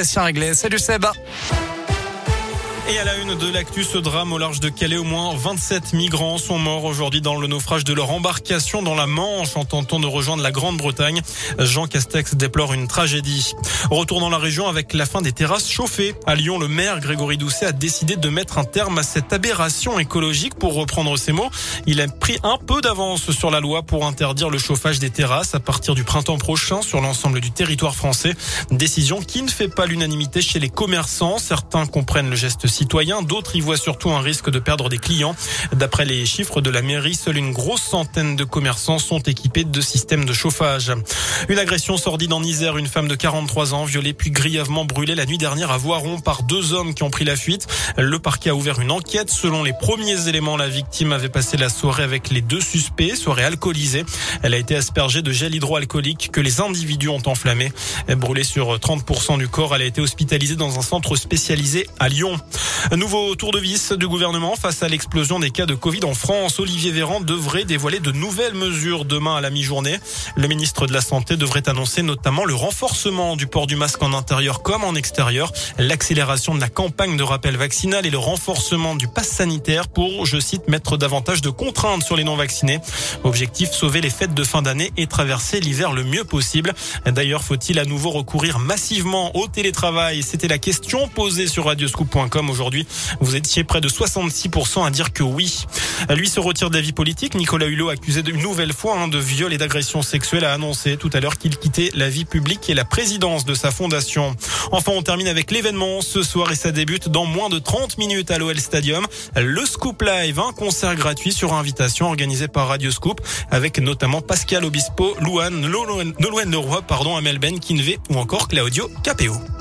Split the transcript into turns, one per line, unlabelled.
C'est réglé. Salut Seb.
Et à la une de l'actu, ce drame au large de Calais, au moins 27 migrants sont morts aujourd'hui dans le naufrage de leur embarcation dans la Manche en tentant de rejoindre la Grande-Bretagne. Jean Castex déplore une tragédie. Retour dans la région avec la fin des terrasses chauffées. À Lyon, le maire Grégory Doucet a décidé de mettre un terme à cette aberration écologique pour reprendre ses mots. Il a pris un peu d'avance sur la loi pour interdire le chauffage des terrasses à partir du printemps prochain sur l'ensemble du territoire français. Décision qui ne fait pas l'unanimité chez les commerçants. Certains comprennent le geste citoyens, d'autres y voient surtout un risque de perdre des clients. D'après les chiffres de la mairie, seule une grosse centaine de commerçants sont équipés de systèmes de chauffage. Une agression sordide en Isère, une femme de 43 ans violée puis grièvement brûlée la nuit dernière à Voiron par deux hommes qui ont pris la fuite. Le parquet a ouvert une enquête. Selon les premiers éléments, la victime avait passé la soirée avec les deux suspects, soirée alcoolisée. Elle a été aspergée de gel hydroalcoolique que les individus ont enflammé. Brûlée sur 30% du corps, elle a été hospitalisée dans un centre spécialisé à Lyon. Nouveau tour de vis du gouvernement face à l'explosion des cas de Covid en France. Olivier Véran devrait dévoiler de nouvelles mesures demain à la mi-journée. Le ministre de la Santé devrait annoncer notamment le renforcement du port du masque en intérieur comme en extérieur, l'accélération de la campagne de rappel vaccinal et le renforcement du pass sanitaire pour, je cite, mettre davantage de contraintes sur les non-vaccinés. Objectif, sauver les fêtes de fin d'année et traverser l'hiver le mieux possible. D'ailleurs, faut-il à nouveau recourir massivement au télétravail? C'était la question posée sur radioscoop.com aujourd'hui. Vous étiez près de 66% à dire que oui. Lui se retire d'avis politique. Nicolas Hulot, accusé une nouvelle fois hein, de viol et d'agression sexuelle, a annoncé tout à l'heure qu'il quittait la vie publique et la présidence de sa fondation. Enfin, on termine avec l'événement ce soir et ça débute dans moins de 30 minutes à l'OL Stadium. Le Scoop Live, un concert gratuit sur invitation organisé par Radio Scoop avec notamment Pascal Obispo, Louane, Nolwenn Leroy, pardon, Amel Ben, Kinvé ou encore Claudio Capéo.